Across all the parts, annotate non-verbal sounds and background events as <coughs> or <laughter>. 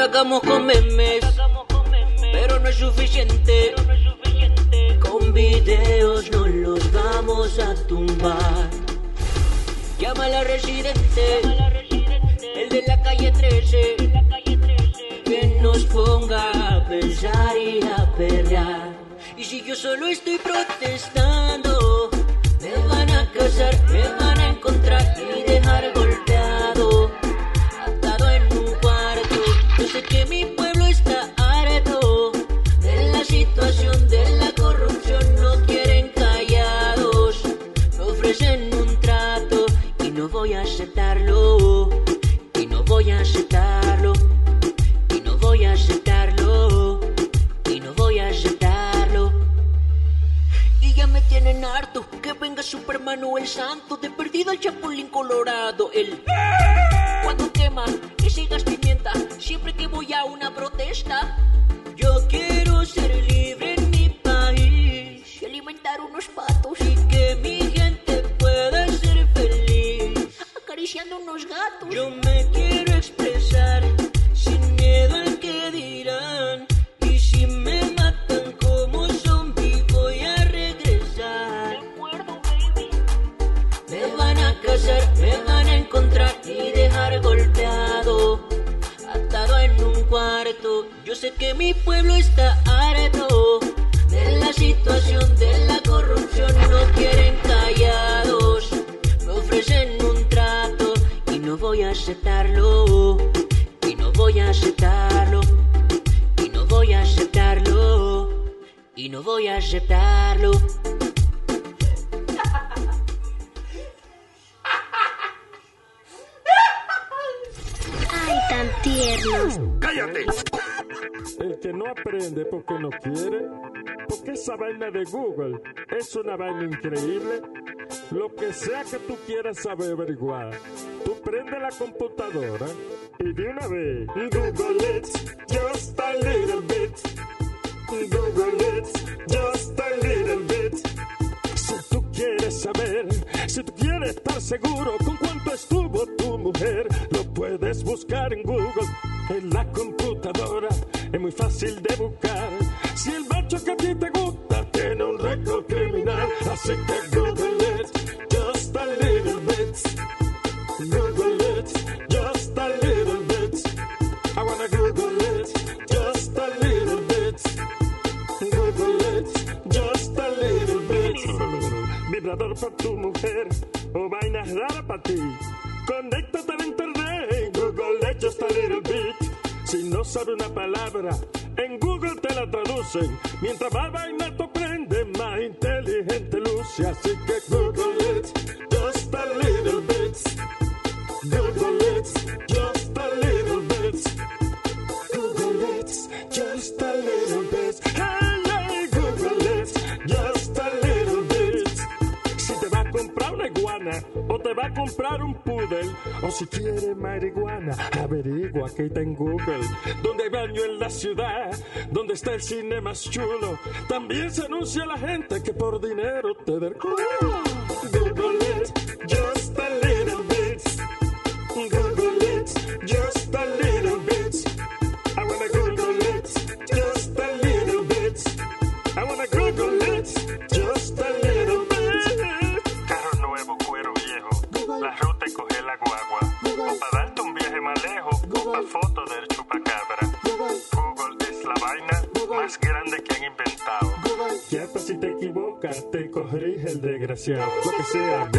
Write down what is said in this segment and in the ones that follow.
Indagamos con memes, pero no es suficiente. Con videos no los vamos a tumbar. Llama a la residente, el de la calle 13, que nos ponga a pensar y a perrear. Y si yo solo estoy protestando, me van a casar, me van a encontrar y venga Superman o el santo de perdido el chapulín colorado, el cuando quema que sigas pimienta siempre que voy a una protesta. Yo quiero ser libre en mi país y alimentar unos patos y que mi gente pueda ser feliz acariciando unos gatos. Yo me quiero Yo sé que mi pueblo está no aprende porque no quiere, porque esa vaina de Google es una vaina increíble. Lo que sea que tú quieras saber averiguar, tú prende la computadora y de una vez Google it just a little bit. Google it just a little bit. Quieres saber, si tú quieres estar seguro con cuánto estuvo tu mujer, lo puedes buscar en Google, en la computadora. Es muy fácil de buscar. Si el macho que a ti te gusta tiene un récord criminal, así que Google it just a little bit. Vibrador tu mujer o vainas raras para ti. Conéctate a internet. Google it just a little bit. Si no sabe una palabra, en Google te la traducen. Mientras más vaina tú aprendes, más inteligente luce. Así que Google it just a little bit. O si quiere marihuana, averigua que está en Google. Donde hay baño en la ciudad, donde está el cine más chulo. También se anuncia a la gente que por dinero te da el culo. Sea,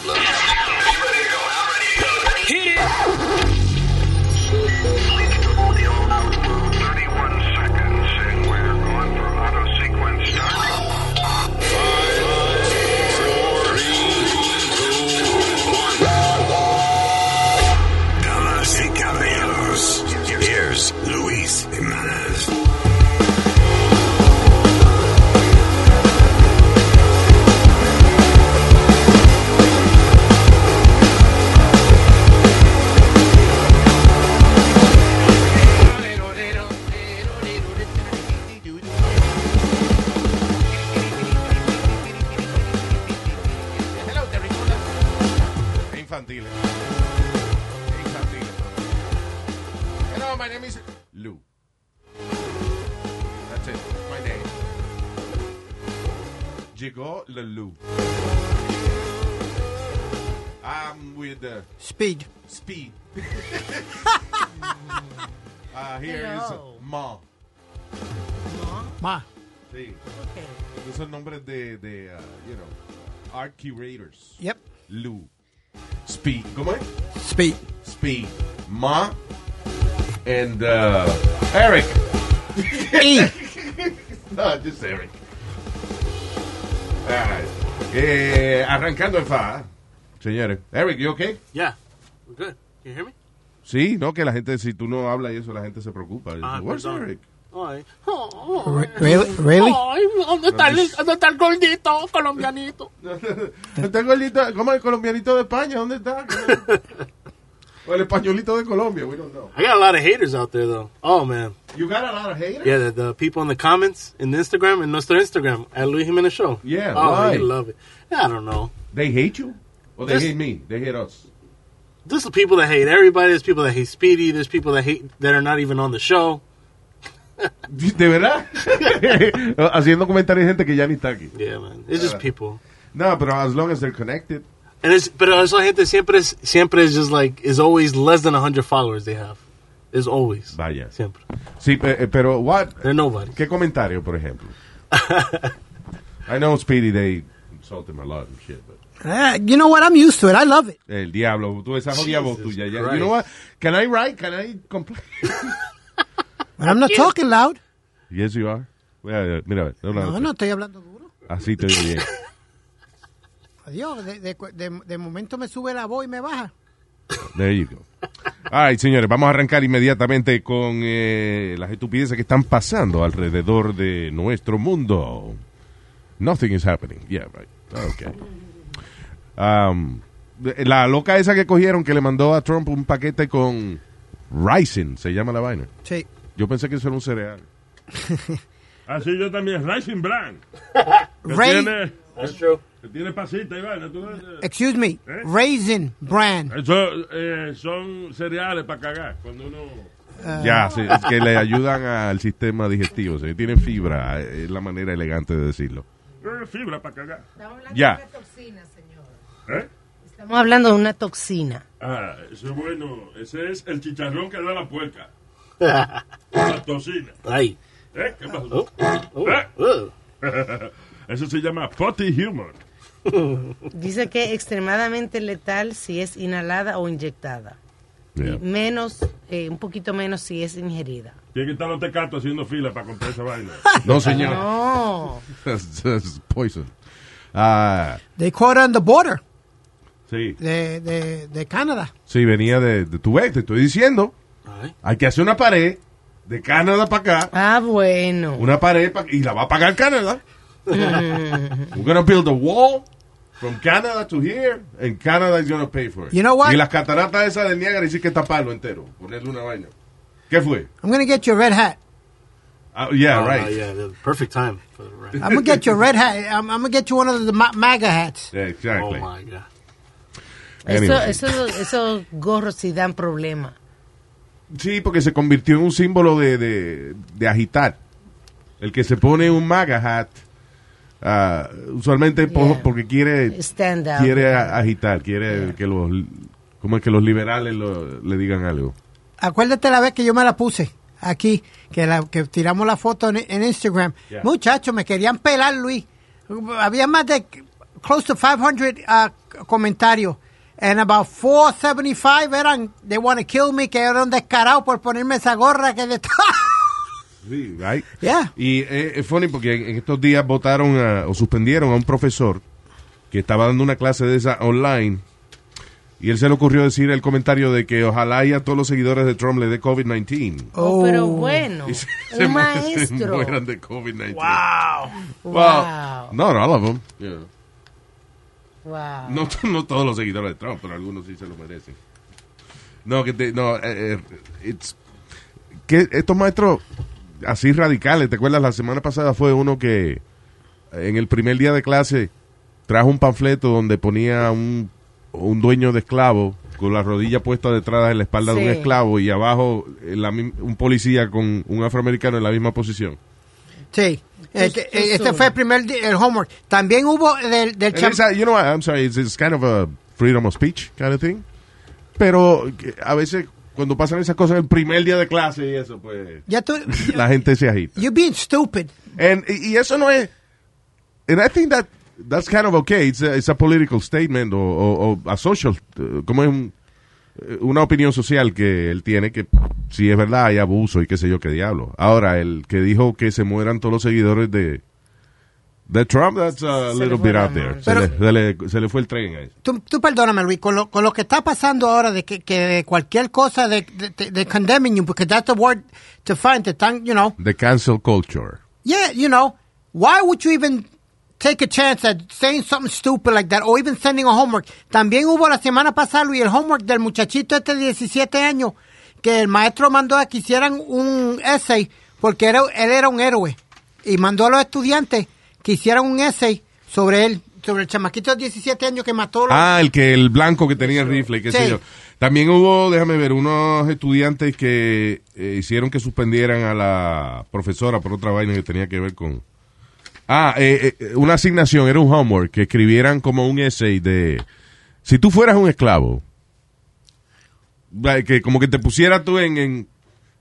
problem. Hit it! Speed. speed. uh, <laughs> here is Hello. Ma. Ma. Sí. Esos son nombres de, de uh, you know, art curators. Yep. Lou. Speed. ¿Cómo es? Speed. Speed. Ma. And uh, Eric. E. <laughs> No, just Eric. All right. Eh, arrancando el fa. Señores. Eric, you okay? Yeah, we're good. Can you hear me? Sí, no, que la gente, si tú no hablas y eso, la gente se preocupa. Ah, Where's perdón. Eric? Ay, Re- Really? Really? ay, ¿dónde está, el, ¿dónde está el gordito colombianito? <laughs> Está el gordito, ¿cómo el colombianito de España? ¿Dónde está? <laughs> o el españolito de Colombia, we don't know. I got a lot of haters out there, though. Oh, man. You got a lot of haters? Yeah, the, the people in the comments in the Instagram, in nuestro Instagram, at Luis Jimenez Show. Yeah, oh, why? they love it. I don't know. They hate you? Or they Just- hate me? They hate us. There's the people that hate everybody. There's people that hate Speedy. There's people that hate that are not even on the show. <laughs> ¿De verdad? <laughs> Haciendo comentarios gente que ya ni está aquí. Yeah, man. It's just people. No, but as long as they're connected. And it's, pero esa gente siempre es, siempre is just like, is always less than 100 followers they have. Is always. Vaya. Siempre. Sí, eh, pero what? They're nobody. ¿Qué comentario, por ejemplo? <laughs> I know Speedy, they insult him a lot and shit, but Uh, you know what? I'm used to it. I love it. el diablo, tú esa jodida voz tuya. ya-. You know what? Can I write? Can I complain? <laughs> But I'm not talking loud. yes, you are. Mira, mira, no, no, No, estoy hablando duro. Así te oye bien. Adiós. De, de, de, de momento me sube la voz y me baja. There you go. All right, señores, vamos a arrancar inmediatamente con eh, las estupideces que están pasando alrededor de nuestro mundo. Nothing is happening. Yeah, right. Okay. Um, la loca esa que cogieron que le mandó a Trump un paquete con Rising, se llama la vaina. Sí. Yo pensé que eso era un cereal. <laughs> Así yo también, Rising Brand. Que Ray- tiene, That's true. que tiene pasita y vaina. tú eh. Excuse me. Raisin brand. Eso eh, son cereales para cagar. Cuando uno. Ya, sí, es que le ayudan al sistema digestivo. sí, tienen fibra, eh, es la manera elegante de decirlo. eh, fibra para cagar. Ya. ¿Eh? Estamos hablando de una toxina. Ah, eso es bueno. Ese es el chicharrón que da la puerca. <laughs> La tocina. Ay. ¿Eh? ¿Qué pasó? Oh, oh, ¿Eh? oh. <laughs> Eso se llama potty humor. <laughs> Dice que extremadamente letal si es inhalada o inyectada. Yeah. Menos, eh, un poquito menos si es ingerida. Tiene que estar los tecatos haciendo fila para comprar esa vaina. No, señor. No. That's, that's poison. Ah, They caught on the border sí, de, de, de Canadá. sí, venía de, de tu vez, te estoy diciendo. Ay. Hay que hacer una pared de Canadá para acá, Ah, bueno. una pared pa- y la va a pagar Canadá. We're gonna build a wall from Canada to here, and Canada is gonna pay for it. You know what? Y las cataratas esas del Niágara sí que taparlo entero, ponerle una vaina. ¿Qué fue? I'm going to get you a red hat. Ah, yeah, Oh, right. yeah, the perfect time for the right. I'm going to get you a red hat. I'm, I'm going to get you one of the ma- MAGA hats. Yeah, Oh exactly. my god. Eso, eso, esos gorros sí dan problema. Sí, porque se convirtió en un símbolo de, de, de agitar. El que se pone un MAGA hat, ah, usualmente Yeah. porque quiere, Stand up. quiere a- agitar, quiere que los, como es que los liberales lo- le digan algo. Acuérdate la vez que yo me la puse aquí, que, la, que tiramos la foto en, en Instagram. Yeah. Muchachos, me querían pelar, Luis. Había más de close to 500 uh, comentarios. And about 475 eran, they want to kill me, que eran descarados por ponerme esa gorra que de <laughs> Sí, right? Yeah. Y eh, es funny porque en, estos días votaron a- o suspendieron a un profesor que estaba dando una clase de esa online y él se le ocurrió decir el comentario de que ojalá y a todos los seguidores de Trump le dé COVID-19. Oh, pero bueno. Y se, un se mu- se maestro. mueran de COVID-19. Wow. Well, not all of them. yeah. Wow. No, <laughs> no todos los seguidores de Trump, pero algunos sí se lo merecen. No, que te, no, eh, eh, it's- que estos maestros así radicales, ¿te acuerdas? La semana pasada fue uno que en el primer día de clase trajo un panfleto donde ponía un, un dueño de esclavo con la rodilla puesta detrás de la espalda de un esclavo y abajo eh, la un policía con un afroamericano en la misma posición. Sí. Eh, Just- eh, just este fue el primer el homework. También hubo del, del a- you know what, I'm sorry, it's, it's kind of a freedom of speech kind of thing. Pero a veces cuando pasan esas cosas el primer día de clase y eso, pues Ya tú, <laughs> la gente se agita. you're being stupid. And, y eso no es. And I think that that's kind of okay. It's a, it's a political statement o, a social, uh, como es un- una opinión social que él tiene que si es verdad hay abuso y qué sé yo qué diablo. Ahora, el que dijo que se mueran todos los seguidores de de Trump, that's a Se little bit out there. Se, le, se, le, se le fue el tren a eso. Tú, tú perdóname, Luis, con lo, con lo que está pasando ahora de que, que cualquier cosa de, de, de- de condemning you, because that's the word to find, te están, you know, The cancel culture. yeah, you know, why would you even take a chance at saying something stupid like that or even sending a homework? También hubo la semana pasada, Luis, el homework del muchachito este de 17 años, que el maestro mandó a que hicieran un essay porque era, él era un héroe y mandó a los estudiantes que hicieran un essay sobre él, sobre el chamaquito de 17 años que mató a los- Ah, el que el blanco que tenía el rifle, qué sé Sí. yo. También hubo, déjame ver, unos estudiantes que eh, hicieron que suspendieran a la profesora por otra vaina que tenía que ver con... Ah, eh, eh, una asignación, era un homework, que escribieran como un essay de... Si tú fueras un esclavo, que como que te pusieras tú en, en,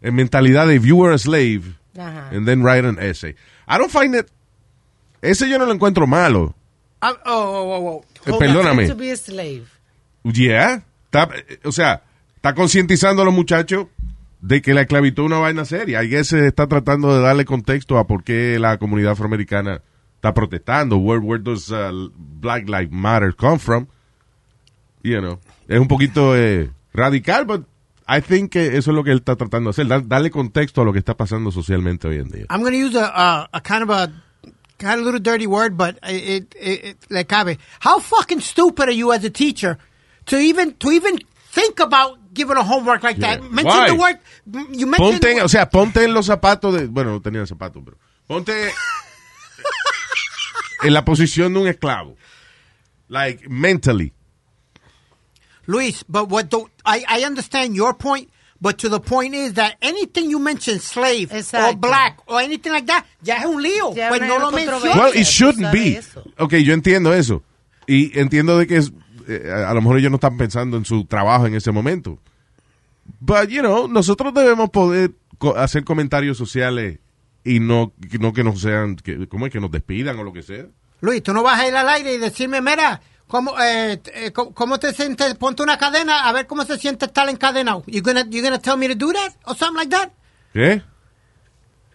en mentalidad de if you were a slave, Ajá. and then write an essay. I don't find it... Ese yo no lo encuentro malo. Ah, oh, oh, oh, oh. Eh, perdóname. To be a slave. Yeah. Está- eh, o sea, está concientizando a los muchachos de que la esclavitud es una vaina seria. Y se está tratando de darle contexto a por qué la comunidad afroamericana está protestando. Where, where does uh, Black Lives Matter come from? You know. Es un poquito eh, radical, but I think que eso es lo que él está tratando de hacer. dar- darle contexto a lo que está pasando socialmente hoy en día. I'm going to use a, a, a kind of a kind of little dirty word, but it, it, it le cabe. How fucking stupid are you as a teacher to even to even think about giving a homework like that? Mention Why? the word. You mentioned Ponte, the en- word- o sea, ponte en los zapatos de, bueno, no tenía zapatos, pero ponte <laughs> en la posición de un esclavo. Like, mentally. Luis, but what do I I understand your point, but to the point is that anything you mention slave or black or anything like that, ya es un lío. Ya pues no lo menciones. Well, it shouldn't be. eso. Ok, yo entiendo eso. Y entiendo de que es, eh, a lo mejor ellos no están pensando en su trabajo en ese momento. But, you know, nosotros debemos poder co- hacer comentarios sociales y no, no que nos sean, que, ¿cómo es? Que nos despidan o lo que sea. Luis, tú no vas a ir al aire y decirme, mira, ¿cómo, eh, eh, cómo, te sientes? Ponte una cadena a ver cómo se siente estar encadenado. You gonna, you gonna tell me to do that or something like that? ¿Qué?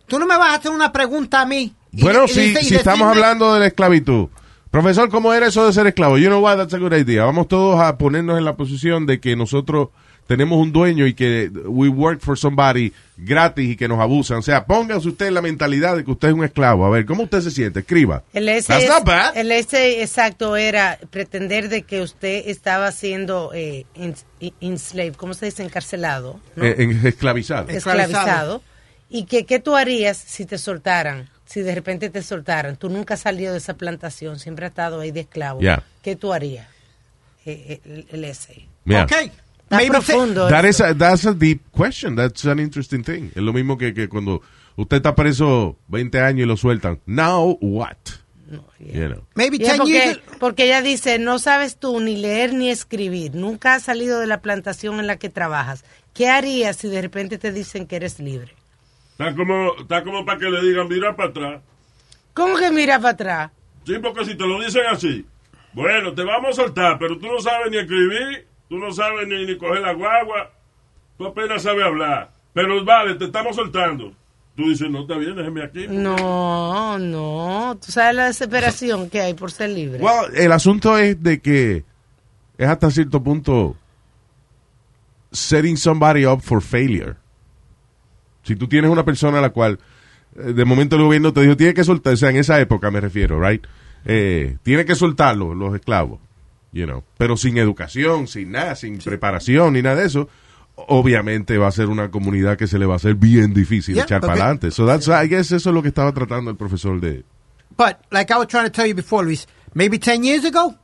Tú no me vas a hacer una pregunta a mí. Bueno, y si, y si estamos hablando de la esclavitud. Profesor, ¿cómo era eso de ser esclavo? You know what, that's a good idea. Vamos todos a ponernos en la posición de que nosotros tenemos un dueño y que we work for somebody gratis y que nos abusan. O sea, póngase usted en la mentalidad de que usted es un esclavo. A ver, ¿cómo usted se siente? Escriba. El ese, That's not bad. el ese exacto era pretender de que usted estaba siendo eh, enslaved, ¿cómo se dice? Encarcelado, ¿no? Eh, en- esclavizado. esclavizado. Y que qué tú harías si te soltaran, si de repente te soltaran. Tú nunca has salido de esa plantación, siempre has estado ahí de esclavo. Yeah. ¿Qué tú harías? Eh, eh, el, el essay. Yeah. Ok. Está profundo. That is a, that's a deep question. That's an interesting thing. Es lo mismo que, que cuando usted está preso 20 años y lo sueltan. Now what? You know. maybe Yeah, 10 years. porque, porque ella dice, no sabes tú ni leer ni escribir, nunca has salido de la plantación en la que trabajas. ¿Qué harías si de repente te dicen que eres libre? Está como, está como para que le digan, mira para atrás. ¿Cómo que mira para atrás? Sí, porque si te lo dicen así, bueno, te vamos a soltar, pero tú no sabes ni escribir, tú no sabes ni, ni coger la guagua, tú apenas sabes hablar. Pero vale, te estamos soltando. Tú dices, no, está bien, déjeme aquí. No, no. Tú sabes la desesperación que hay por ser libre. Well, el asunto es de que es hasta cierto punto setting somebody up for failure. Si tú tienes una persona a la cual eh, de momento el gobierno te dijo tiene que soltar, o sea, en esa época me refiero, right? Eh, tiene que soltarlo, los esclavos, you know, pero sin educación, sin nada, sin preparación ni nada de eso. Obviamente va a ser una comunidad que se le va a hacer bien difícil Yeah, echar para adelante. So that's, I guess eso es lo que estaba tratando el profesor de, But like I was trying to tell you before, Luis, maybe 10 years ago,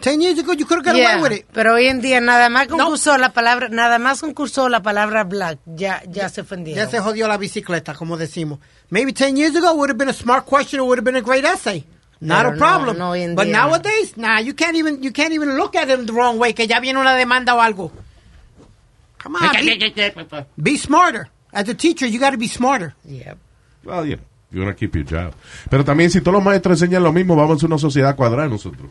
Ten years ago, you could have got Yeah, away with it. Pero hoy en día nada más concursó la palabra, nada más concursó la palabra black, ya, ya se ofendieron. Ya se jodió la bicicleta, como decimos. Maybe 10 years ago would have been a smart question, it would have been a great essay. Not Pero a no, problem. no, hoy en But día no. nowadays, nah, you can't even you can't even look at him the wrong way, que ya viene una demanda o algo. Come on, be, be smarter. As a teacher, you got to be smarter. Yep. Well, you know, you wanna keep your job. Pero también si todos los maestros enseñan lo mismo, vamos a una sociedad cuadrada nosotros.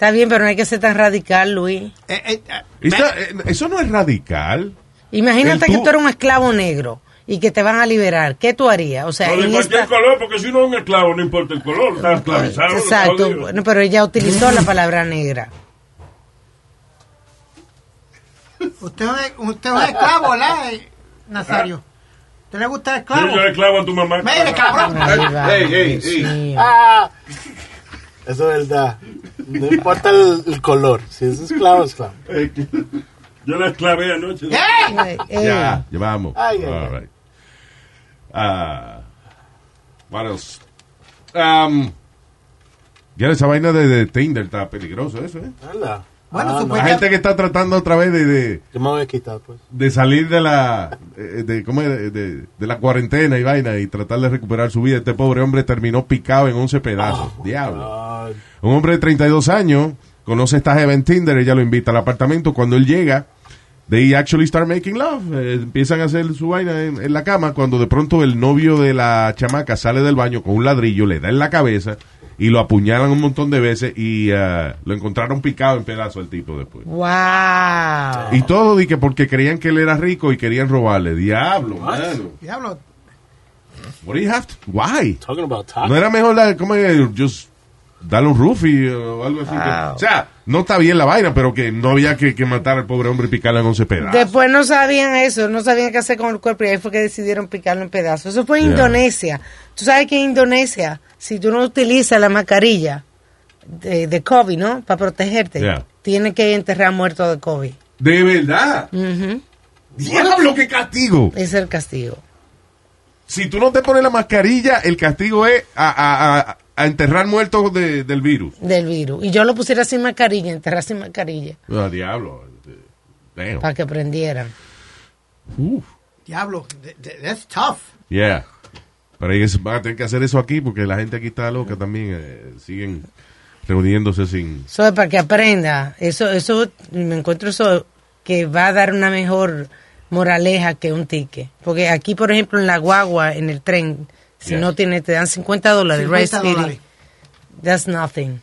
Está bien, pero no hay que ser tan radical, Luis. Esta- eh, eso no es radical. Imagínate que tú- eres un esclavo negro y que te van a liberar. ¿Qué tú harías? O sea, O de cualquier esta... color, porque si uno es un esclavo, no importa el color, está esclavizado. Exacto. Bueno, pero ella utilizó la palabra negra. Usted es un- usted es un esclavo, ¿verdad, eh, Nazario? ¿Te le gusta el esclavo? yo esclavo a tu mamá. Mire, cabrón. Ey, ey, ey. Eso es verdad. No importa el, el color. Si es esclavo, es esclavo. Yo la esclavé anoche. Ya, llevamos. Ay, ay, All ay. right. Ah, what else? Um, ya esa vaina de, de Tinder está peligroso eso, ¿eh? Anda. Bueno, Ah, no. La gente que está tratando otra vez de, de, Yo me voy a quitar, pues. de salir de la eh, de, ¿cómo es? de, de- la cuarentena y vaina y tratar de recuperar su vida. Este pobre hombre terminó picado en 11 pedazos. Diablo. Ah, Un hombre de 32 años conoce a esta jeva en Tinder, ella lo invita al apartamento. Cuando él llega, they actually start making love. Eh, empiezan a hacer su vaina en, en la cama. Cuando de pronto el novio de la chamaca sale del baño con un ladrillo, le da en la cabeza y lo apuñalan un montón de veces y ah, lo encontraron picado en pedazos el tipo después. Wow. Y todo que porque creían que él era rico y querían robarle. Diablo, mano. Diablo. What do you have to- Why? talking about. ¿No era mejor la, ¿cómo es? Just darle un roofie o algo así? que- Wow. o sea, no está bien la vaina, pero que no había que, que matar al pobre hombre y picarle en 11 pedazos. Después no sabían eso, no sabían qué hacer con el cuerpo y ahí fue que decidieron picarlo en pedazos. Eso fue en Yeah. Indonesia. Tú sabes que en Indonesia, si tú no utilizas la mascarilla de, de COVID, ¿no? Para protegerte, Yeah. tienes que enterrar muerto de COVID. De verdad. Ujú. Diablo, qué castigo. Es el castigo. Si tú no te pones la mascarilla, el castigo es a, a- a- a enterrar muertos de- del virus. del virus. Y yo lo pusiera sin mascarilla, enterrar sin mascarilla, Ah, diablo. Para que prendieran. Uf. Diablo. th- th- That's tough. Yeah. Pero ellos van a tener que hacer eso aquí porque la gente aquí está loca también. eh, siguen reuniéndose sin... Eso es para que aprenda. Eso, eso, me encuentro eso que va a dar una mejor moraleja que un ticket. Porque aquí, por ejemplo, en la guagua, en el tren, si no tienes, te dan 50 dólares. 50 Rest City. dólares. That's nothing.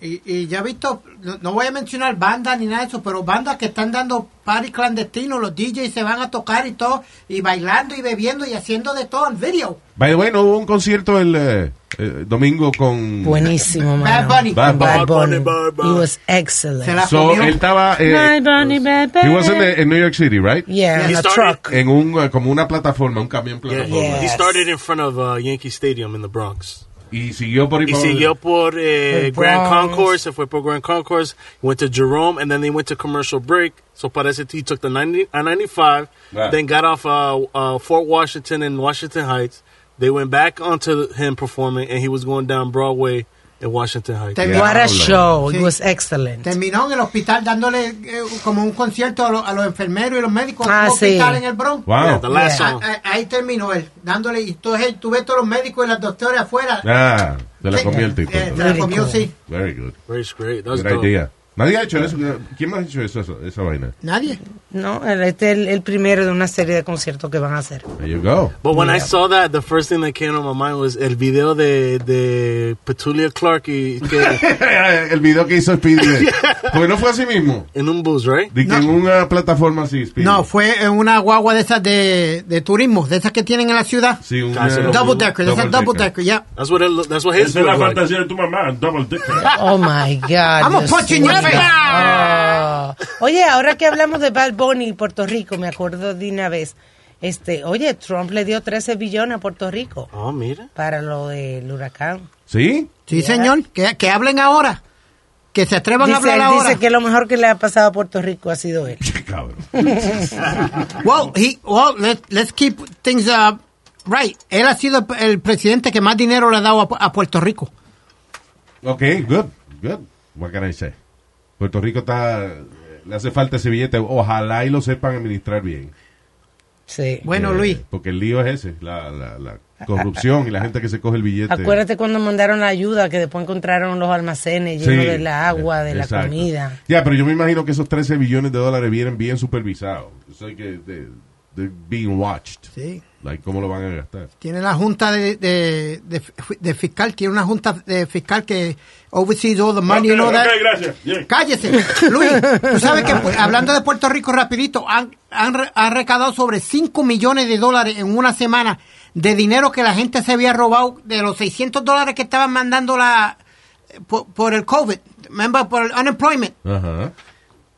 Y, y ya he visto, no, no voy a mencionar bandas ni nada de eso, pero bandas que están dando party clandestinos, los DJs se van a tocar y todo, y bailando y bebiendo y haciendo de todo en video. By the way, no hubo un concierto el eh, domingo con... Buenísimo, Bad mano. Bunny. Bad Bunny. Bad Bunny. Bad Bunny. He was excellent. Se la So, él estaba... eh, Bad Bunny, Bad he was in, the- in New York City, right? Yeah, He in a started- truck. En un, eh, como una plataforma, un camión Yeah, plataforma. He started in front of uh, Yankee Stadium in the Bronx. Y siguió por Y para- siguió por eh, Grand Concourse, se fue por Grand Concourse, went to Jerome, and then they went to commercial break. So parece he took the 90, I-95, Right. then got off uh, uh, Fort Washington and Washington Heights. They went back onto him performing, and he was going down Broadway in Washington Heights. What a show. It Sí. was excellent. Terminó en el hospital dándole eh, como un concierto a, lo- a los enfermeros y los médicos en Ah, sí. hospital en el Bronx. Wow. Yeah, the last Yeah. song. Ah, ah, Ahí terminó él, dándole, y entonces tú ves todos los médicos y las doctoras afuera. Ah, se la Sí. comió el tipo. Eh, se la Very comió, cool. sí. Very good. Very great. That was Good dope. idea. Nadie ha hecho eso. ¿Quién más ha hecho eso, eso- esa vaina? Nadie. No, este es el, el primero de una serie de conciertos que van a hacer. There you go. But when I Yeah. saw that, the first thing that came to my mind was el video de, de Petulia Clark y que, <laughs> el video que hizo Speedy. <laughs> Porque no fue así mismo. en un bus, right? De que en una plataforma así, Speedy. No, fue en una guagua de esas de, de turismo, de esas que tienen en la ciudad. Sí, una- Casi lo Double decker, Double double decker. decker, yeah. That's what it, that's what his Esa es la looked like. fantasía de tu mamá, double dicker. Oh my God. I'm a Dios punch in your face. Oh. Oye, ahora que hablamos de Bad Bunny y Puerto Rico, me acuerdo de una vez. Este, oye, Trump le dio 13 billones a Puerto Rico Oh, mira. para lo del huracán. ¿Sí? Sí, señor, que, que hablen ahora. Que se atrevan a hablar él ahora. dice que lo mejor que le ha pasado a Puerto Rico ha sido él. <laughs> Cabrón. Well, he, well let, let's keep things uh, right. Él ha sido el, el presidente que más dinero le ha dado a, a Puerto Rico. Ok, good, good. What can I say? Puerto Rico está... Le hace falta ese billete. Ojalá y lo sepan administrar bien. Sí. Bueno, Eh, Luis, Porque el lío es ese, la, la, la corrupción y la gente que se coge el billete. Acuérdate cuando mandaron la ayuda, que después encontraron los almacenes Sí, llenos de la agua, de la comida. Ya, pero yo me imagino que esos 13 billones de dólares vienen bien supervisados. O sea que de, de being watched. Sí. Like, ¿Cómo lo van a gastar? tiene la junta de, de, de, de fiscal, tiene una junta de fiscal que oversees all the money, you know Ok, that. ok, gracias. Bien. Cállese, <laughs> Luis. Tú sabes que, pues, hablando de Puerto Rico rapidito, han, han, re- han recaudado sobre 5 millones de dólares en una semana de dinero que la gente se había robado de los 600 dólares que estaban mandando la por, por el COVID, remember, por el unemployment. Ajá.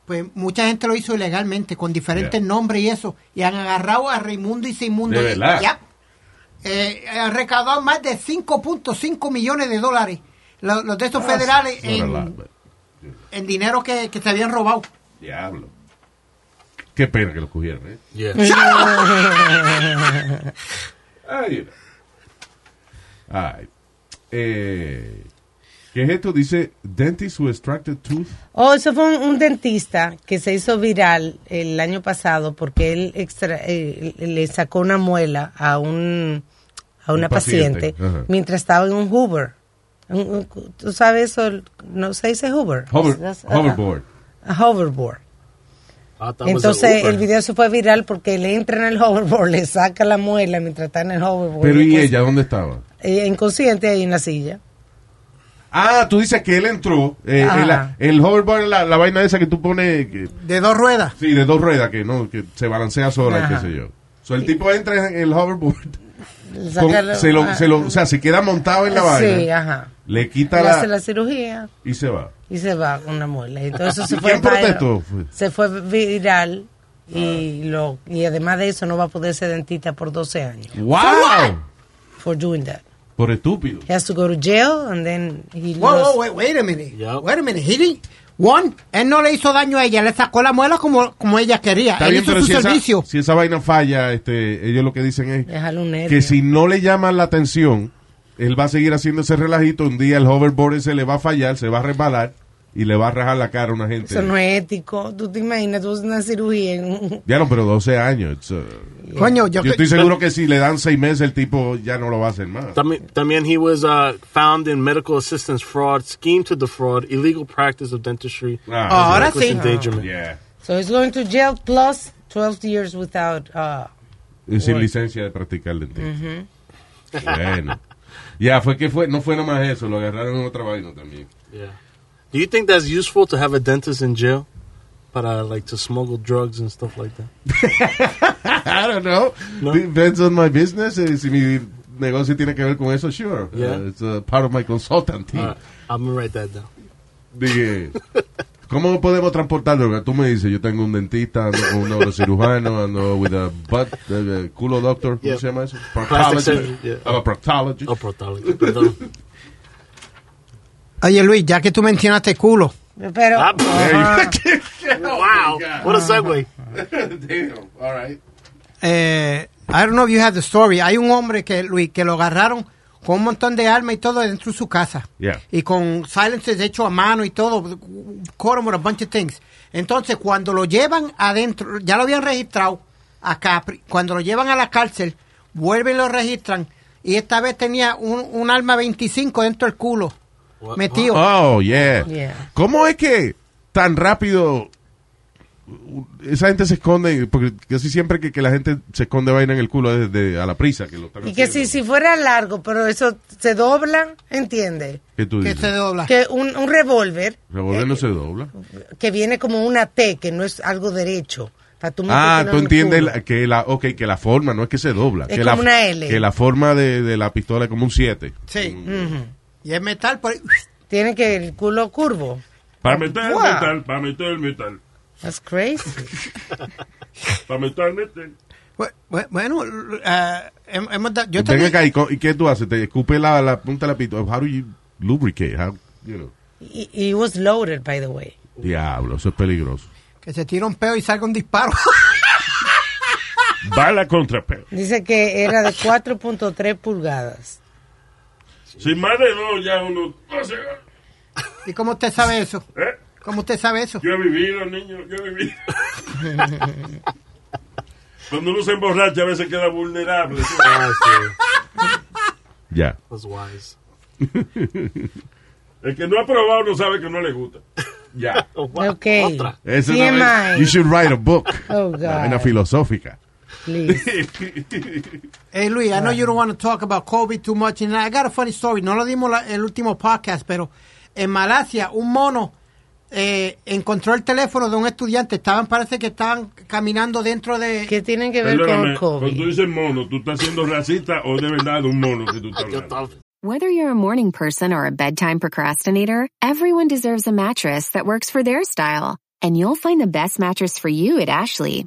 Pues mucha gente lo hizo ilegalmente, con diferentes Yeah. nombres y eso. Y han agarrado a Raimundo y Seimundo. ¿De Y- verdad? ya. Eh, han recaudado más de 5.5 millones de dólares. Los, los de estos federales Not a en, lot, en dinero que, que se habían robado. Diablo. Qué pena que lo cogieron, ¿eh? Yeah. <laughs> Ay, Ay. Eh, ¿Qué es esto? Dice, dentist who extracted tooth. Oh, eso fue un, un dentista que se hizo viral el año pasado porque él extra- eh, le sacó una muela a un a una Un paciente, mientras estaba en un Hoover. ¿Tú sabes eso? No se dice Hoover. Hover, hoverboard. A hoverboard. Was Entonces el video se fue viral porque él entra en el hoverboard, le saca la muela mientras está en el hoverboard. Pero ¿y ella dónde estaba? eh, inconsciente ahí en la silla. Ah, tú dices que él entró. eh, el hoverboard la, la vaina esa que tú pones. que- De dos ruedas. sí, de dos ruedas, que no que se balancea sola, qué sé yo. So, el tipo entra en el hoverboard. <laughs> Con- se lo, ah, se lo, o sea, se queda montado en la Sí, vaina. ajá. Le quita Le la, hace la cirugía y se va. y se va con una muela. Entonces <laughs> se ¿Y fue quién protestó? Se fue viral y lo y además de eso no va a poder ser dentista por 12 años. ¡Wow! For doing that. Por estúpido. He has to go to jail and then he Whoa, lost- whoa, wait, wait a minute. Yep. Wait a minute. He didn't- one, él no le hizo daño a ella, le sacó la muela como, como ella quería. Está él bien, hizo pero su si esa, servicio. si esa vaina falla, este, ellos lo que dicen es Déjalo que si no le llaman la atención, él va a seguir haciendo ese relajito. Un día el hoverboard ese le va a fallar, se va a resbalar y le va a rajar la cara a una gente. Eso no es ético. Tú te imaginas, tú haces una cirugía en Ya no, pero 12 años. uh, Coño, yo, yo estoy seguro que si le dan 6 meses, el tipo ya no lo va a hacer más. También, también he was uh, found in medical assistance fraud, scheme to defraud, illegal practice of dentistry, Ah, Ahora reckless sí. endangerment. Yeah. So he's going to jail plus 12 years without uh, Y sin licencia de practicar dentista. Bueno. Ya, fue que fue, no fue nada más eso, lo agarraron en otra vaina también. Yeah. Do you think that's useful to have a dentist in jail? Para like to smuggle drugs and stuff like that. <laughs> I don't know. Depends on my business. Eh, Si mi negocio tiene que ver con eso, sure. Yeah. Uh, it's a part of my consultant team. Right, I'm gonna write that down. Dije, ¿cómo podemos transportar droga? Tú me dices, yo tengo un dentista, ando con un neurocirujano, ando with a butt, uh, culo doctor, ¿cómo Yeah. se llama eso? Surgery, yeah. I'm a proctologist. Oh, proctologist. Perdón. Oye, Luis, ya que tú mencionaste culo, Pero Ah, Ajá. <laughs> wow, what a segue. Damn, all right. eh, I don't know if you have the story. Hay un hombre que, Luis, que lo agarraron con un montón de armas y todo dentro de su casa. Yeah. Y con silencers hechos a mano y todo. Caught him with a bunch of things. Entonces, cuando lo llevan adentro, ya lo habían registrado acá. Cuando lo llevan a la cárcel, vuelven y lo registran. Y esta vez tenía un, un arma 25 dentro del culo. What- Metido. Oh, yeah. Yeah. ¿Cómo es que tan rápido esa gente se esconde, porque casi siempre que, que la gente se esconde vaina en el culo es de, a la prisa que lo están Y que si, si fuera largo, pero eso se dobla, ¿entiendes? ¿Qué tú Que dices? se dobla. Que un, un revólver Revólver no se dobla. que viene como una T, que no es algo derecho. Tú Ah, tú entiendes la- que la, okay, que la forma no es que se dobla. Es que como la, una L. Que la forma de, de la pistola es como un 7. Sí. Y es metal por ahí. Tiene que el culo curvo. Para meter el Wow. metal, para meter el metal. That's crazy. <laughs> Para meter el metal. Bu- bu- Bueno, eh, hem- hemos da- yo Ven acá, ¿y, co- y qué tú haces? Te escupe la, la punta de la pistola. How do you lubricate? How, you know. He, he was loaded, by the way. Diablo, eso es peligroso. que se tira un peo y salga un disparo. <laughs> Bala contra peo. Dice que era de 4.3 pulgadas. Si más de dos ya uno... o sea, ¿Y cómo usted sabe eso? ¿eh? ¿Cómo usted sabe eso? Yo he vivido, niño, yo he vivido. Cuando uno se emborracha a veces queda vulnerable. Ah, sí. Ya. That's wise. El que no ha probado no sabe que no le gusta. Ya. <laughs> Ok. Eso no es- you should write a book. Oh, God. Una filosófica. Please. <laughs> Hey Luis, I know you don't want to talk about COVID too much. And I got a funny story. No lo dimos la- el último podcast, pero en Malasia un mono eh, encontró el teléfono de un estudiante. Estaban, parece que estaban caminando dentro de. ¿Qué tienen que Perdóname, cuando tú dices mono, ¿tú estás siendo racista o de verdad de un mono que tú estás hablando? Whether you're a morning person or a bedtime procrastinator, everyone deserves a mattress that works for their style. And you'll find the best mattress for you at Ashley.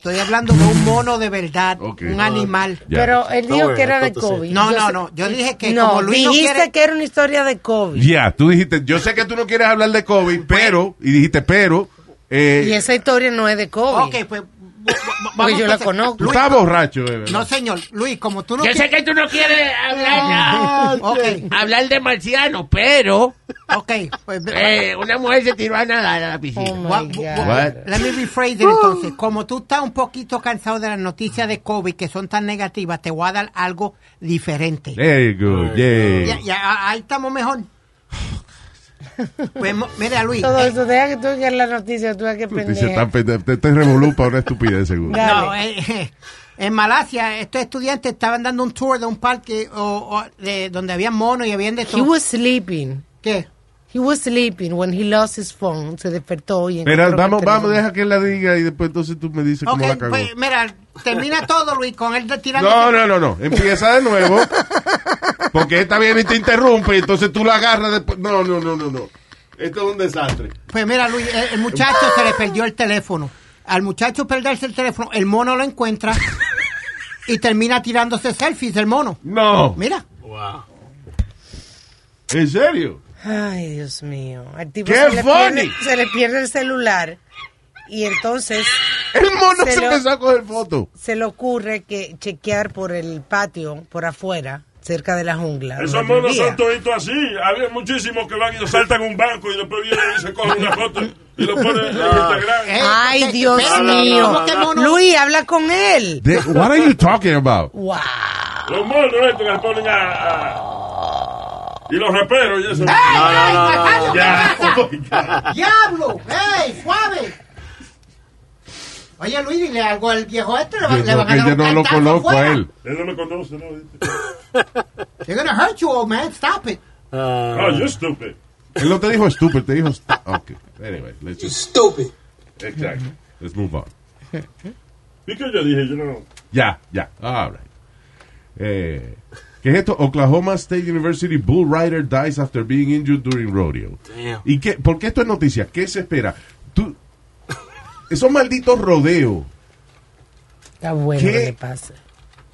Estoy hablando de un mono de verdad, un animal. Pero él dijo que era de COVID. No, no, no. Yo dije que no, como Luis no dijiste quiere. que era una historia de COVID. Ya, tú dijiste, yo sé que tú no quieres hablar de COVID, pero, y dijiste, pero, eh, Y esa historia no es de COVID. Ok, pues. Porque yo la conozco. tú estás borracho, eh. No, señor. Luis, como tú no Yo sé que tú no quieres hablar, ya. hablar de marciano, pero Ok, pues. eh, una mujer se tiró a nadar a la piscina. What- what- Let me rephrase it entonces. Como tú estás un poquito cansado de las noticias de COVID que son tan negativas, te voy a dar algo diferente. Very good, yeah. Ya, ya, ahí estamos mejor. Pues, mira, Luis. Todo eh, eso, deja que tú digas la noticia, tú que pendeja. te, te revolú para una estupidez, seguro. No, eh, en Malasia, estos estudiantes estaban dando un tour de un parque o, o de, donde había monos y habían de He todo. was sleeping. ¿Qué? He was sleeping when he lost his phone. Se despertó y encontró vamos, vamos, deja que él la diga y después entonces tú me dices Ok, cómo la cagó. pues mira, termina todo, Luis, con él de tirando. No, no, no, no. Empieza de nuevo. <laughs> Porque esta viene y te interrumpe y entonces tú la agarras después. No, no, no, no, no. Esto es un desastre. Pues mira, Luis, el, el muchacho se le perdió el teléfono. Al muchacho perderse el teléfono, el mono lo encuentra y termina tirándose selfies del mono. No. Mira. Wow. ¿En serio? Ay, Dios mío. Al tipo ¡Qué se le, funny! pierde, se le pierde el celular y entonces El mono se, Se lo- empezó a coger foto. se le ocurre que chequear por el patio, por afuera, cerca de la jungla. Esos monos son toditos así. Había muchísimos que van y saltan un banco y después vienen y se cogen una foto y lo ponen en Instagram. Eh, Ay, eh, Dios mío. Luis, habla con él. De- what are you talking about? Wow. Los monos estos que se ponen a, a- Y los raperos y eso. Oh, my God. ¡Diablo! ¡Ey, suave! Oye, Luis, dile algo al viejo este. Le, va- Yo le van a que dar yo un no lo conozco a él. Él no me conoce, ¿no? They're <laughs> gonna hurt you, old man. Stop it. Oh, you stupid. Él no te dijo estúpido, te dijo... Ok, anyway. Let's just... Stupid. Exactly. Let's move on. <laughs> ¿Y que yo dije? Yo no... Ya, ya. All right. Eh, ¿Qué es esto? Oklahoma State University bull rider dies after being injured during rodeo. Damn. ¿Y qué? ¿Por qué esto es noticia? ¿Qué se espera? Tú, esos malditos rodeos. Está bueno ¿Qué? que le pase.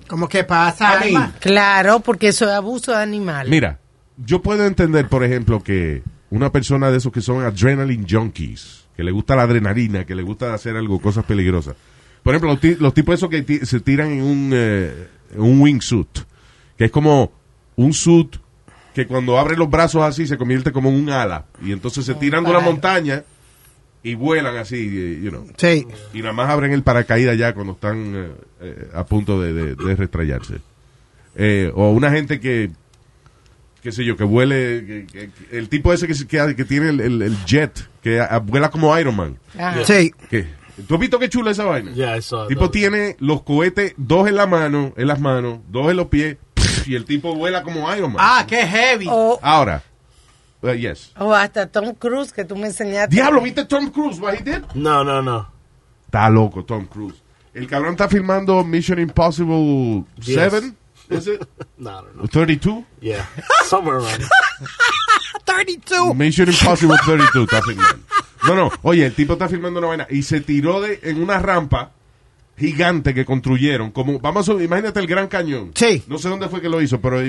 ¿Cómo que pasa, Alma? Claro, porque eso es abuso de animales. Mira, yo puedo entender, por ejemplo, que una persona de esos que son adrenaline junkies, que le gusta la adrenalina, que le gusta hacer algo, cosas peligrosas. Por ejemplo, los, ti- los tipos esos que ti- se tiran en un, eh, en un wingsuit, que es como un suit que cuando abre los brazos así se convierte como en un ala. Y entonces se tiran de una montaña y vuelan así, eh, you know. Sí. Y nada más abren el paracaídas ya cuando están eh, eh, a punto de, de. Eh, o una gente que, qué sé yo, que vuele, que- que- que- el tipo ese que, se- que, que tiene el, el- el jet, que a- vuela como Iron Man. Ajá. Sí. ¿Qué? ¿Tú has visto qué chula esa vaina? Yeah, I saw El it. tipo tiene los cohetes, dos en la mano, en las manos, dos en los pies, y el tipo vuela como Iron Man. Ah, qué heavy. O, Ahora, uh, yes. o hasta Tom Cruise, que tú me enseñaste. Diablo, ¿viste Tom Cruise? What he did? No, no, no. Está loco, Tom Cruise. El cabrón está filmando Mission Impossible Yes. 7, ¿is it? <laughs> No, don't know. 32? Yeah, <laughs> somewhere around. there. <laughs> 32. Mission Impossible 32 está filmando. No, no, oye, el tipo está filmando una vaina y se tiró de, en una rampa gigante que construyeron. Como, vamos a, imagínate el Gran Cañón. Sí. No sé dónde fue que lo hizo, pero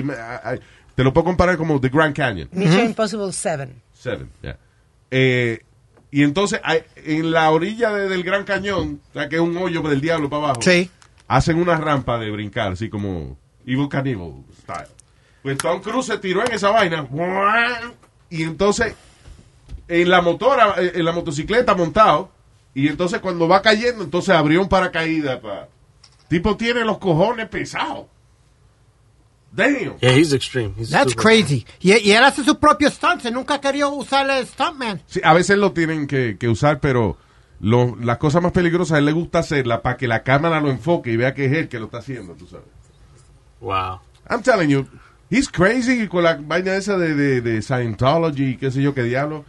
te lo puedo comparar como The Grand Canyon. Mission Impossible 7. Seven, yeah. Eh, y entonces, hay- en la orilla de- del Gran Cañón, o sea, que es un hoyo del diablo para abajo, Sí. hacen una rampa de brincar, así como Evil Cannibal style. Pues Tom Cruise se tiró en esa vaina, y entonces, en la motora, eh, en la motocicleta montado, y entonces cuando va cayendo, entonces abrió un paracaídas. Pa. Tipo tiene los cojones pesados. Damn. Yeah, he's extreme. He's That's crazy. Y, y él hace sus propios stunts. Él nunca querido usar el stuntman. Sí, a veces lo tienen que, que usar, pero lo- las cosas más peligrosas a él le gusta hacerlas para que la cámara lo enfoque y vea que es él que lo está haciendo, tú sabes. Wow. I'm telling you, he's crazy con la vaina esa de, de, de Scientology y qué sé yo qué diablo.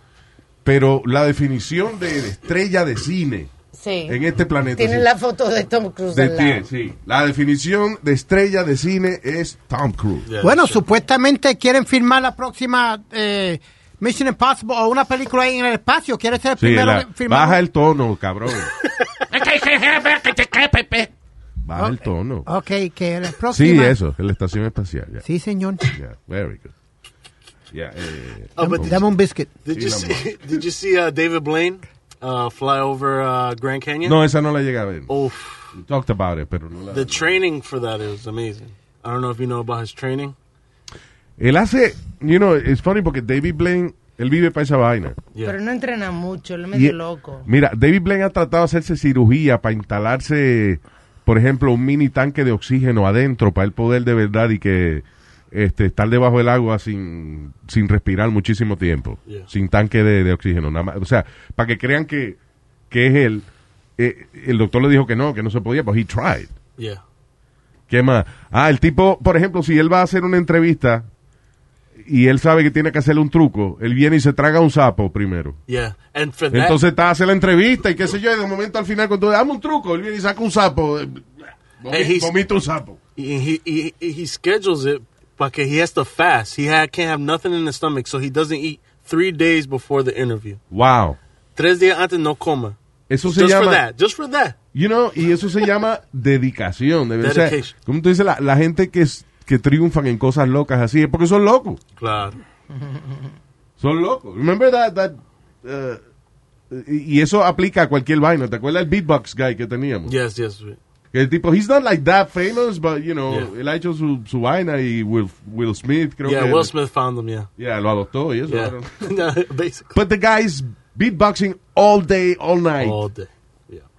Pero la definición de, de estrella de cine Sí. en este planeta. Tiene sí. la foto de Tom Cruise de pie, sí. La definición de estrella de cine es Tom Cruise. Yeah, Bueno, sure. supuestamente quieren filmar la próxima eh, Mission Impossible o una película ahí en el espacio. Quiere ser el Sí, primero la- filmar. baja el tono, cabrón. <laughs> Baja el tono. Ok, que la Sí, próxima. eso, en la estación espacial. ya. Sí, señor. Yeah, very good. Yeah, eh, Oh, but Dame un biscuit. Did Sí, you see? Did you see uh, David Blaine uh, fly over uh, Grand Canyon? No, esa no la llega a ver. Oh, We talked about it, pero no la... the training for that is amazing. I don't know if you know about his training. Él hace, you know, it's funny porque David Blaine, él vive para esa vaina. Yeah. Pero no entrena mucho, él es medio loco. Mira, David Blaine ha tratado de hacerse cirugía para instalarse, por ejemplo, un mini tanque de oxígeno adentro para él poder de verdad y que este, estar debajo del agua sin, sin respirar muchísimo tiempo, Yeah. sin tanque de, de oxígeno, nada más. O sea, para que crean que, que es él. Eh, el doctor le dijo que no, que no se podía, pero he tried. Yeah. ¿Qué más? Ah, el tipo, por ejemplo, si él va a hacer una entrevista y él sabe que tiene que hacerle un truco, él viene y se traga un sapo primero. Yeah. And for that, Entonces está a hacer la entrevista y qué sé yo, y de momento al final cuando dame un truco, él viene y saca un sapo, vomita un sapo. he, he, he schedules it because he has to fast. He ha can't have nothing in the stomach, so he doesn't eat three days before the interview. Wow. Tres días antes no coma. Eso se Just for llama, that. Just for that. you know, y eso se llama <laughs> dedicación. de- o sea, Dedication. como tú dices, la, la gente que, es- que triunfan en cosas locas así es porque son locos. Claro. Son locos. Remember that, that, uh, y y eso aplica a cualquier vaina. ¿Te acuerdas el beatbox guy que teníamos? Yes, yes. Que el tipo, he's not like that famous, but, you know, Yeah. él ha hecho su, su vaina y Will, Will Smith, creo yeah, que... Will Smith found them, yeah. Yeah, lo adoptó y eso. Yeah. No, <laughs> Basically. But the guy's beatboxing all day, all night. All day.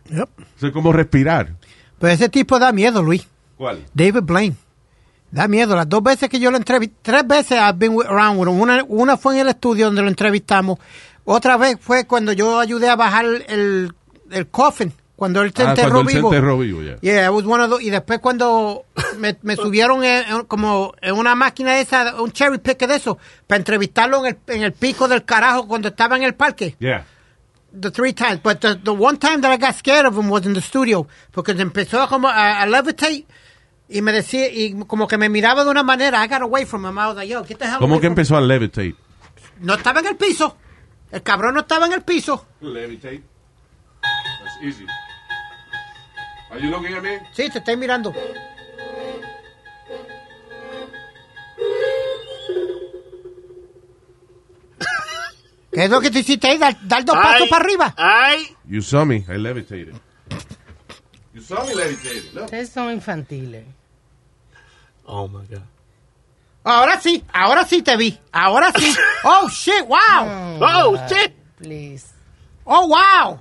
Yep. O sea, como respirar. Pero ese tipo da miedo, Luis. ¿Cuál? David Blaine. Da miedo. Las dos veces que yo lo entrevisté, tres veces I've been around with him. Una, una fue en el estudio donde lo entrevistamos. Otra vez fue cuando yo ayudé a bajar el, el coffin, cuando él se Ah, enterró cuando él se vivo. enterró vivo. Yeah, I was one of those- Y después cuando me, me subieron en- como en una máquina esa, un cherry picker de eso, para entrevistarlo en el, en el pico del carajo cuando estaba en el parque. Yeah. The three times. But the, the one time that I got scared of him was in the studio. Porque empezó como a, a levitate y me decía, y como que me miraba de una manera. I got away from him. I was like, yo, get the hell ¿Cómo que from- empezó a levitate? No estaba en el piso. El cabrón no estaba en el piso. Levitate. That's easy. Are you looking at me? Sí, te estoy mirando. <laughs> ¿Qué es lo que te hiciste ahí? Dar, dar dos pasos para arriba. Ay. You saw me. I levitated. You saw me levitated. Look. Ustedes son infantiles. Oh my God. Ahora sí, ahora sí te vi. Ahora sí. <laughs> Oh, shit, wow. Oh, shit. Please. Oh, wow.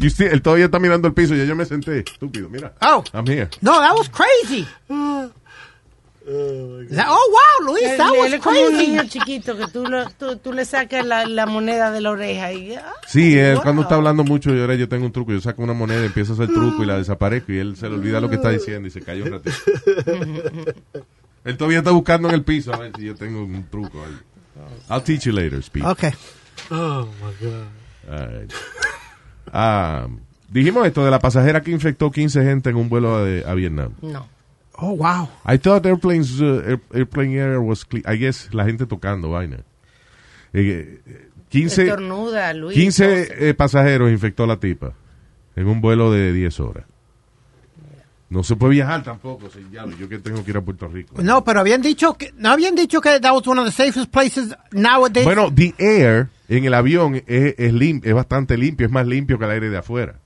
You see, él todavía está mirando el piso y ya yo me senté. Estúpido, mira. Oh. I'm here. No, that was crazy. That- oh, wow, Luis, Él, that él was es como un crazy. niño chiquito que tú, lo- tú, tú le sacas la, la moneda de la oreja y ah, Sí, él wow. cuando está hablando mucho, yo ahora yo tengo un truco. Yo saco una moneda, empiezo a hacer truco y la desaparezco y él se le olvida lo que está diciendo y se cayó un ratito. <laughs> él todavía está buscando en el piso a ver si yo tengo un truco ahí. I'll teach you later, Speed. Okay. Oh my God. All right. Ah, dijimos esto de la pasajera que infectó 15 gente en un vuelo a, a Vietnam. No. Oh, wow. I thought airplanes, uh, air- airplane air was clean. I guess la gente tocando vaina. Eh, eh, 15, Estornuda, Luis. 15 eh, pasajeros infectó la tipa en un vuelo de 10 horas. No se puede viajar tampoco. ya, yo que tengo que ir a Puerto Rico. No, pero habían dicho que, no habían dicho que that was one of the safest places nowadays. Bueno, the air en el avión es, es, lim- es bastante limpio, es más limpio que el aire de afuera.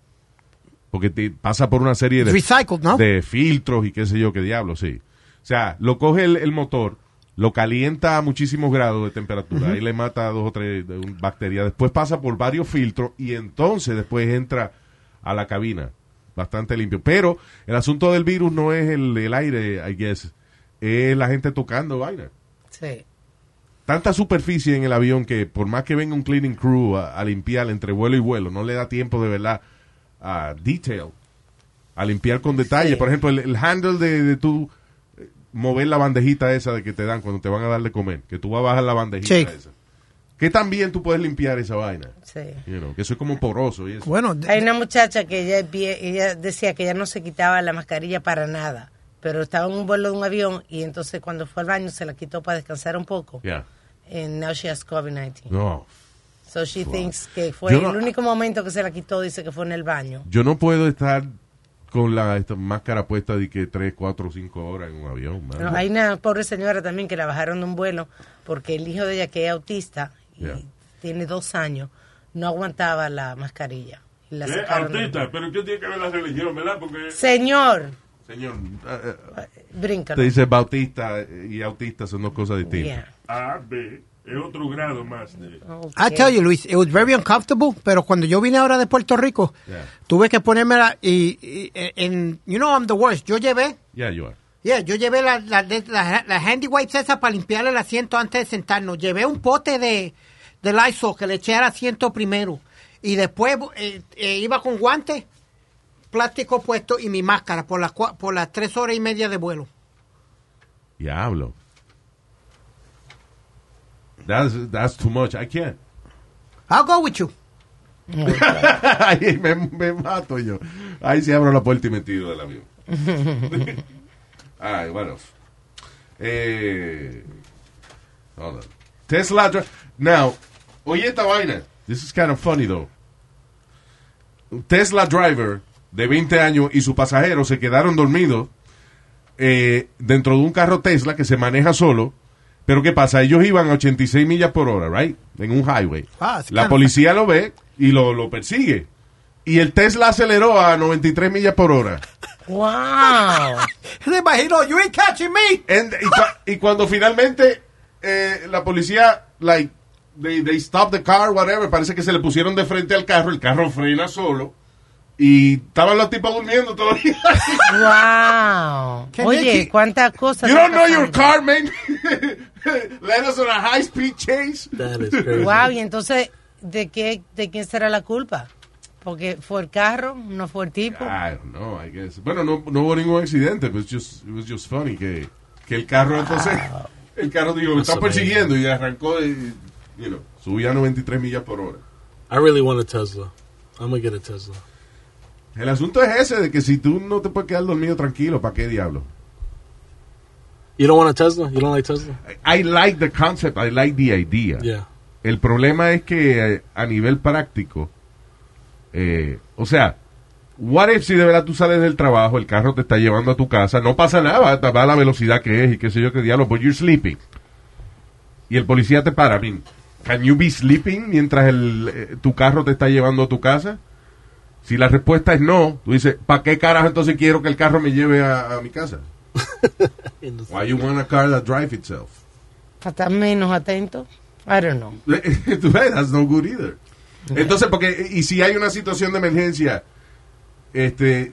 Porque te pasa por una serie de, Recycled, ¿no? de filtros y qué sé yo, qué diablo, sí. O sea, lo coge el, el motor, lo calienta a muchísimos grados de temperatura, ahí le mata dos o tres bacterias, después pasa por varios filtros y entonces después entra a la cabina. Bastante limpio. Pero el asunto del virus no es el, el aire, I guess, es la gente tocando vaina Sí. Tanta superficie en el avión que por más que venga un cleaning crew a, a limpiar entre vuelo y vuelo, no le da tiempo de verdad a detail, a limpiar con detalle. Por ejemplo, el, el handle de, de tú eh, mover la bandejita esa de que te dan cuando te van a dar de comer, que tú vas a bajar la bandejita Sí. esa. Que también tú puedes limpiar esa vaina. Sí. You know, que eso es como poroso y eso. Bueno, Hay una muchacha que ella, ella decía que ella no se quitaba la mascarilla para nada, pero estaba en un vuelo de un avión y entonces cuando fue al baño se la quitó para descansar un poco. Yeah. And now she has COVID-19. No, So she thinks que fue Yo no- el único momento que se la quitó, dice que fue en el baño. yo no puedo estar con la esta máscara puesta de que 3, 4, 5 horas en un avión. No, hay una pobre señora también que la bajaron de un vuelo porque el hijo de ella, que es autista y Yeah. tiene dos años, no aguantaba la mascarilla. La del autista, pero ¿qué tiene que ver la religión, verdad? Porque Señor, Señor, eh, eh, brinca. te dice bautista y autista son dos cosas distintas. A, B, es otro grado más de... I tell you, Luis, it was very uncomfortable, pero cuando yo vine ahora de Puerto Rico, Yeah. tuve que ponerme la, y, y- en, you know, I'm the worst. Yo llevé, Yeah, you are. yeah, yo llevé la, la, la- la handy wipes esa para limpiar el asiento antes de sentarnos. Llevé un pote de, de Lysol que le eché al asiento primero. Y después eh, eh, iba con guantes, plástico puesto y mi máscara por las, por las tres horas y media de vuelo. Diablo. That's, that's too much. I can't. I'll go with you. <laughs> Ahí me, me mato yo. Ahí sí abro la puerta y me tiro del avión. <laughs> Ay, bueno. Eh, hold on. Tesla. Now, oye esta vaina. This is kind of funny though. Tesla driver de 20 años y su pasajero se quedaron dormidos eh, dentro de un carro Tesla que se maneja solo. Pero ¿qué pasa? Ellos iban a 86 millas por hora, right? En un highway. Ah, La policía lo ve y lo, lo persigue. Y el Tesla aceleró a 93 millas por hora. Wow. Se <laughs> imaginó, you ain't catching me. And- y, cua- y cuando finalmente eh, la policía, like, they, they stop the car, whatever, parece que se le pusieron de frente al carro, el carro frena solo, Y estaban los tipos durmiendo todavía. Wow. Can Oye, cuántas cosas. You don't know your car, man. <laughs> Let us on a high speed chase. That is crazy. Wow, y entonces, ¿de qué, de quién será la culpa? Porque fue el carro, no fue el tipo. I don't know, I guess. Bueno, no, no hubo ningún accidente, it's just, it was just funny que, que el carro entonces, el carro digo, me está persiguiendo y arrancó y, you know, subía a 93 millas por hora. I really want a Tesla. I'm gonna get a Tesla. El asunto es ese, de que si tú no te puedes quedar dormido tranquilo, ¿para qué diablo? You don't want a Tesla? You don't like Tesla? I like the concept, I like the idea. Yeah. El problema es que eh, a nivel práctico, eh, o sea, what if si de verdad tú sales del trabajo, el carro te está llevando a tu casa, no pasa nada, va, va a la velocidad que es y qué sé yo qué diablo, but you're sleeping. Y el policía te para, I mean, can you be sleeping mientras el, eh, tu carro te está llevando a tu casa? Si la respuesta es no, tú dices, ¿para qué carajo entonces quiero que el carro me lleve a, a mi casa? <laughs> Why you want a car that drive itself? Para estar menos atento. I don't know. <laughs> That's no good either. Entonces, porque, y si hay una situación de emergencia, este,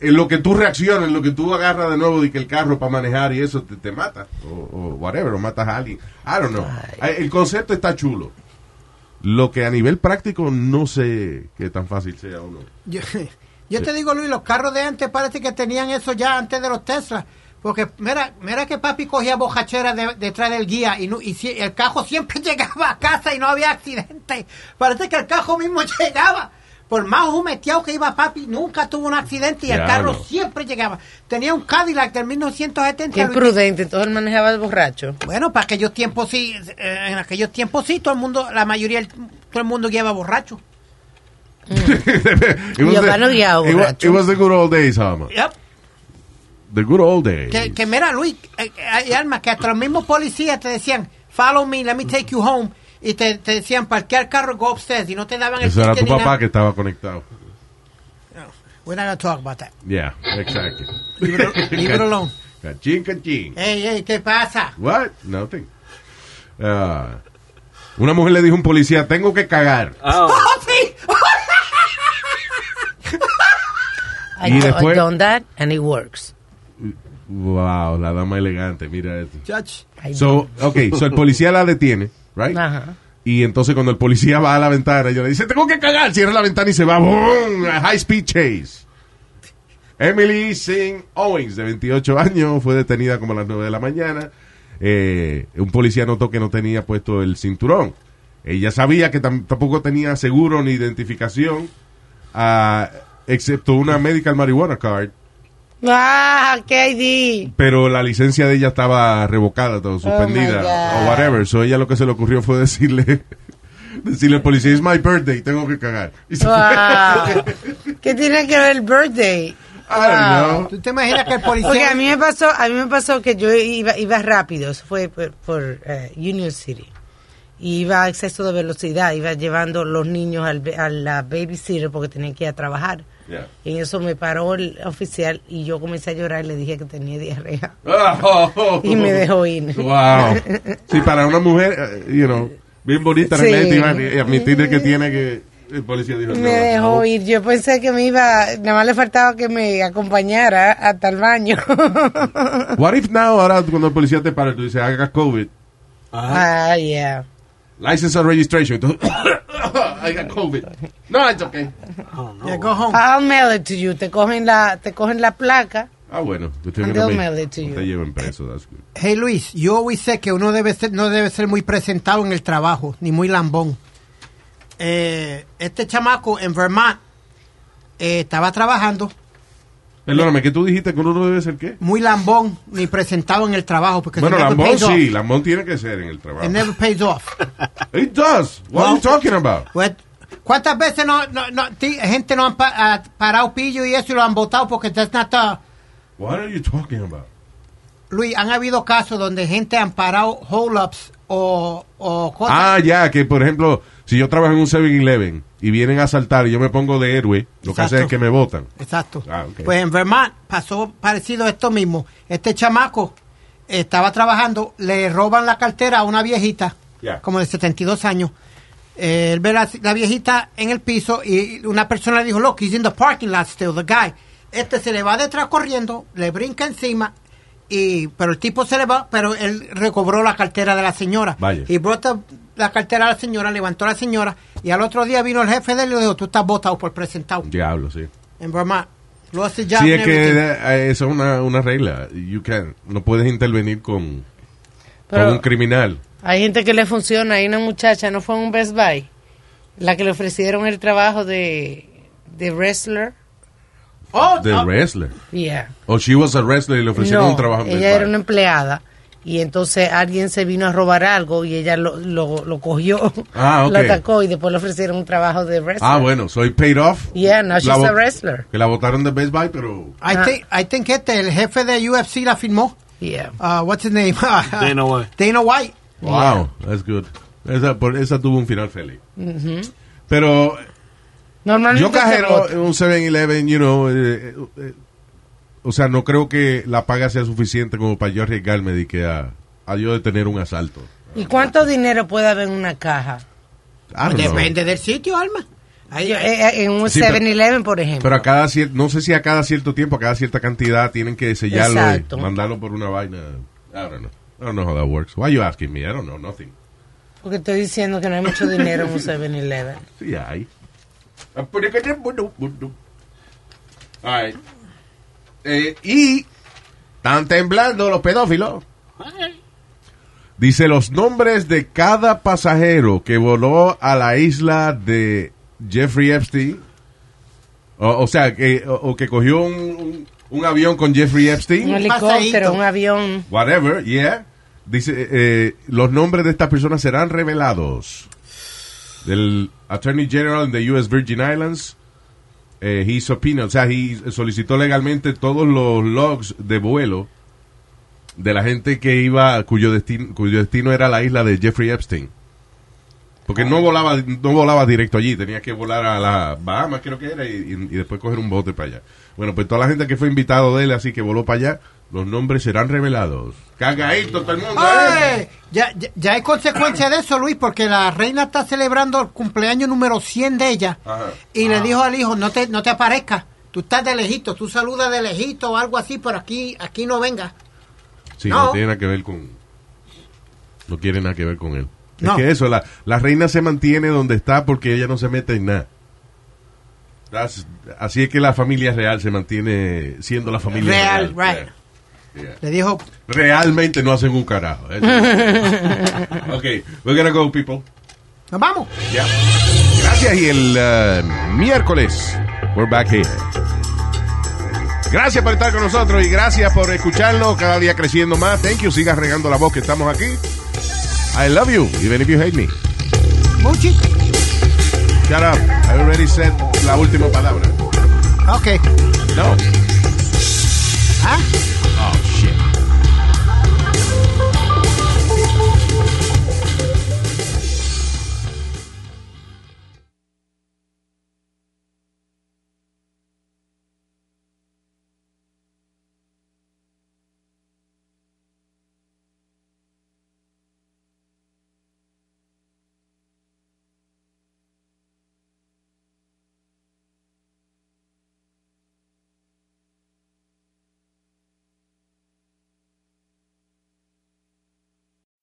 en lo que tú reaccionas, en lo que tú agarras de nuevo de que el carro para manejar y eso te, te mata, o, o whatever, o matas a alguien. I don't know. El concepto está chulo. Lo que a nivel práctico no sé qué tan fácil sea o no. Yo, <laughs> yo te digo, Luis, los carros de antes parece que tenían eso ya antes de los Tesla. Porque mira, mira que papi cogía bojachera de- detrás del guía y, no- y si- el cajo siempre <laughs> llegaba a casa y no había accidente. Parece que el cajo mismo <laughs> llegaba. Por más humeteado que iba papi, nunca tuvo un accidente y el carro no. siempre llegaba. Tenía un Cadillac del 1970. Qué prudente, todo él manejaba de borracho. Bueno, para aquellos tiempos sí, eh, en aquellos tiempos sí, todo el mundo, la mayoría, todo el mundo guiaba borracho. <laughs> <laughs> The- no guiaba borracho. It was the good old days, Hama. Yep. The good old days. Que, que mira, Luis, eh, eh, hay alma que hasta los mismos policías te decían, follow me, let me take you home. Y te, te decían, parquear carro, go upstairs. Y no te daban el Eso era tu papá nada. que estaba conectado. We're not going to talk about that. Yeah, exactly. Leave it- <laughs> leave it alone. Cachín, cachín. Ey, ey, ¿qué pasa? What? Nothing. Ah, una mujer le dijo a un policía, tengo que cagar. ¡Oh, <laughs> sí! <laughs> I, Y después- done that and it works. Wow, la dama elegante, mira esto. Judge. So, okay, so el policía la detiene, right? Ajá. Y entonces cuando el policía va a la ventana, ella le dice, tengo que cagar, cierra la ventana y se va, ¡boom! A high speed chase. Emily Singh Owens, de 28 años, fue detenida como a las 9 de la mañana. Eh, un policía notó que no tenía puesto el cinturón. Ella sabía que tam- tampoco tenía seguro ni identificación, ah, excepto una medical marijuana card, Ah, qué ID. pero la licencia de ella estaba revocada, todo, suspendida, Oh o whatever. So ella lo que se le ocurrió fue decirle, <laughs> decirle al policía, it's my birthday, tengo que cagar. Y se fue. Wow. <laughs> ¿Qué tiene que ver el birthday? Wow. ¿Tú te imaginas que el policía... Porque a mí me pasó, a mí me pasó que yo iba, iba rápido, eso fue por, por, eh, Union City. Y iba a exceso de velocidad, iba llevando los niños al, a la babysitter porque tenían que ir a trabajar. Yeah. Y en eso me paró el oficial y yo comencé a llorar y le dije que tenía diarrea. Oh. <laughs> Y me dejó ir. Wow. <laughs> Sí, para una mujer, eh, you know, bien bonita, Sí. y admitirle que tiene que, el policía dijo, Me dejó no. ir. Yo pensé que me iba, nada más le faltaba que me acompañara hasta el baño. What if now, ahora cuando el policía te para, tú dices, haga COVID, ah, yeah. License and registration, entonces, <coughs> I got COVID. No, it's okay. Yeah, go home. I'll mail it to you. Te cogen la, te cogen la placa. Ah, bueno, And no they'll me- mail it to no you. te lleven preso, that's good. Hey Luis, yo always sé que uno debe ser, no debe ser muy presentado en el trabajo, ni muy lambón. Eh, este chamaco en Vermont eh, estaba trabajando Perdóname, ¿qué tú dijiste que uno no debe ser qué? muy lambón, ni presentado en el trabajo. Porque Bueno, Lambón sí, Lambón tiene que ser en el trabajo. It never pays off. <laughs> It does. What are you talking about? Pues, ¿Cuántas veces no, no, no- gente no han pa- ha parado pillo y eso y lo han votado porque that's not the- What are you talking about? Luis, han habido casos donde gente han parado hold-ups o, o cosas. Ah, ya, que por ejemplo, si yo trabajo en un 7-Eleven y vienen a asaltar y yo me pongo de héroe, lo que hace es que me votan. Exacto. Ah. Pues en Vermont pasó parecido a esto mismo. Este chamaco estaba trabajando, le roban la cartera a una viejita, como de 72 años. eh, él ve la, la viejita en el piso y una persona le dijo, look, he's in the parking lot still, the guy. Este se le va detrás corriendo, le brinca encima, y pero el tipo se le va, pero él recobró la cartera de la señora. Vaya. Y brota la cartera a la señora, levantó a la señora, y al otro día vino el jefe de él y le dijo, tú estás votado por presentado. Diablo, sí. En Vermont. Lost his job Sí, and es que everything. eh, eso es una, una regla. You can, no puedes intervenir con, Pero- con un criminal. Hay gente que le funciona. Hay una muchacha, ¿no fue en un Best Buy? La que le ofrecieron el trabajo de, de wrestler. Oh, The wrestler. Yeah. O she was a wrestler y le ofrecieron No, un trabajo ella era una empleada y entonces alguien se vino a robar algo y ella lo, lo, lo cogió, Ah, <laughs> ok. lo atacó y después le ofrecieron un trabajo de wrestler. Ah, bueno, soy paid off. Yeah, now she's La a wrestler. Que la votaron de Best Buy, pero... I think, I think este, el jefe de UFC la firmó. Yeah. Uh, what's his name? <laughs> Dana White. Dana White. Wow, that's good. Esa, por- esa tuvo un final feliz. Ujú. Pero Normalmente yo cajero en un 7-Eleven, you know, eh, eh, o sea, no creo que la paga sea suficiente como para yo arriesgarme de que a, a yo de tener un asalto. ¿Y cuánto dinero puede haber en una caja? I don't know. Depende del sitio, Alma. Eh, eh, en un Sí, pero- 7-Eleven, por ejemplo. Pero a cada cier- no sé si a cada cierto tiempo, a cada cierta cantidad tienen que sellarlo Exacto. y mandarlo por una vaina. I don't know. I don't know how that works. Why you asking me? I don't know nothing. Porque estoy diciendo que no hay mucho dinero en un 7-Eleven. Sí hay. Right. Eh, y están temblando los pedófilos. Dice los nombres de cada pasajero que voló a la isla de Jeffrey Epstein. O, o sea, que, o, o que cogió un, un- un avión con Jeffrey Epstein. Un helicóptero, un avión. Whatever, yeah. Dice, eh, los nombres de estas personas serán revelados. Del Attorney General in the U.S. Virgin Islands, eh, he o sea, he solicitó legalmente todos los logs de vuelo de la gente que iba, cuyo destino, cuyo destino era la isla de Jeffrey Epstein. Porque no volaba, no volaba directo allí, tenía que volar a las Bahamas, creo que era, y, y- después coger un bote para allá. Bueno, pues toda la gente que fue invitado de él, así que voló para allá, los nombres serán revelados. Cagadito todo el mundo, ¡Ay! ¿eh? Ya, ya, ya hay consecuencia de eso, Luis, porque la reina está celebrando el cumpleaños número 100 de ella Ajá. y le dijo al hijo, no te, no te aparezcas, tú estás de lejito, tú saludas de lejito o algo así, pero aquí, aquí no venga. Sí, no. No. tiene nada que ver con... No quiere nada que ver con él. No. Es que eso, la, la reina se mantiene donde está porque ella no se mete en nada. That's- así es que la familia real se mantiene siendo la familia Real, real. right. Yeah, yeah. Le dijo, Realmente no hacen un carajo. <laughs> ok, we're gonna go, people. nos vamos. Ya. Gracias y el eh, miércoles we're back here. Gracias por estar con nosotros y gracias por escucharnos cada día creciendo más. Thank you. Sigas regando la voz que estamos aquí. I love you, even if you hate me. Muchi. Shut up. I already said la última palabra. Ok. No. ¿Ah?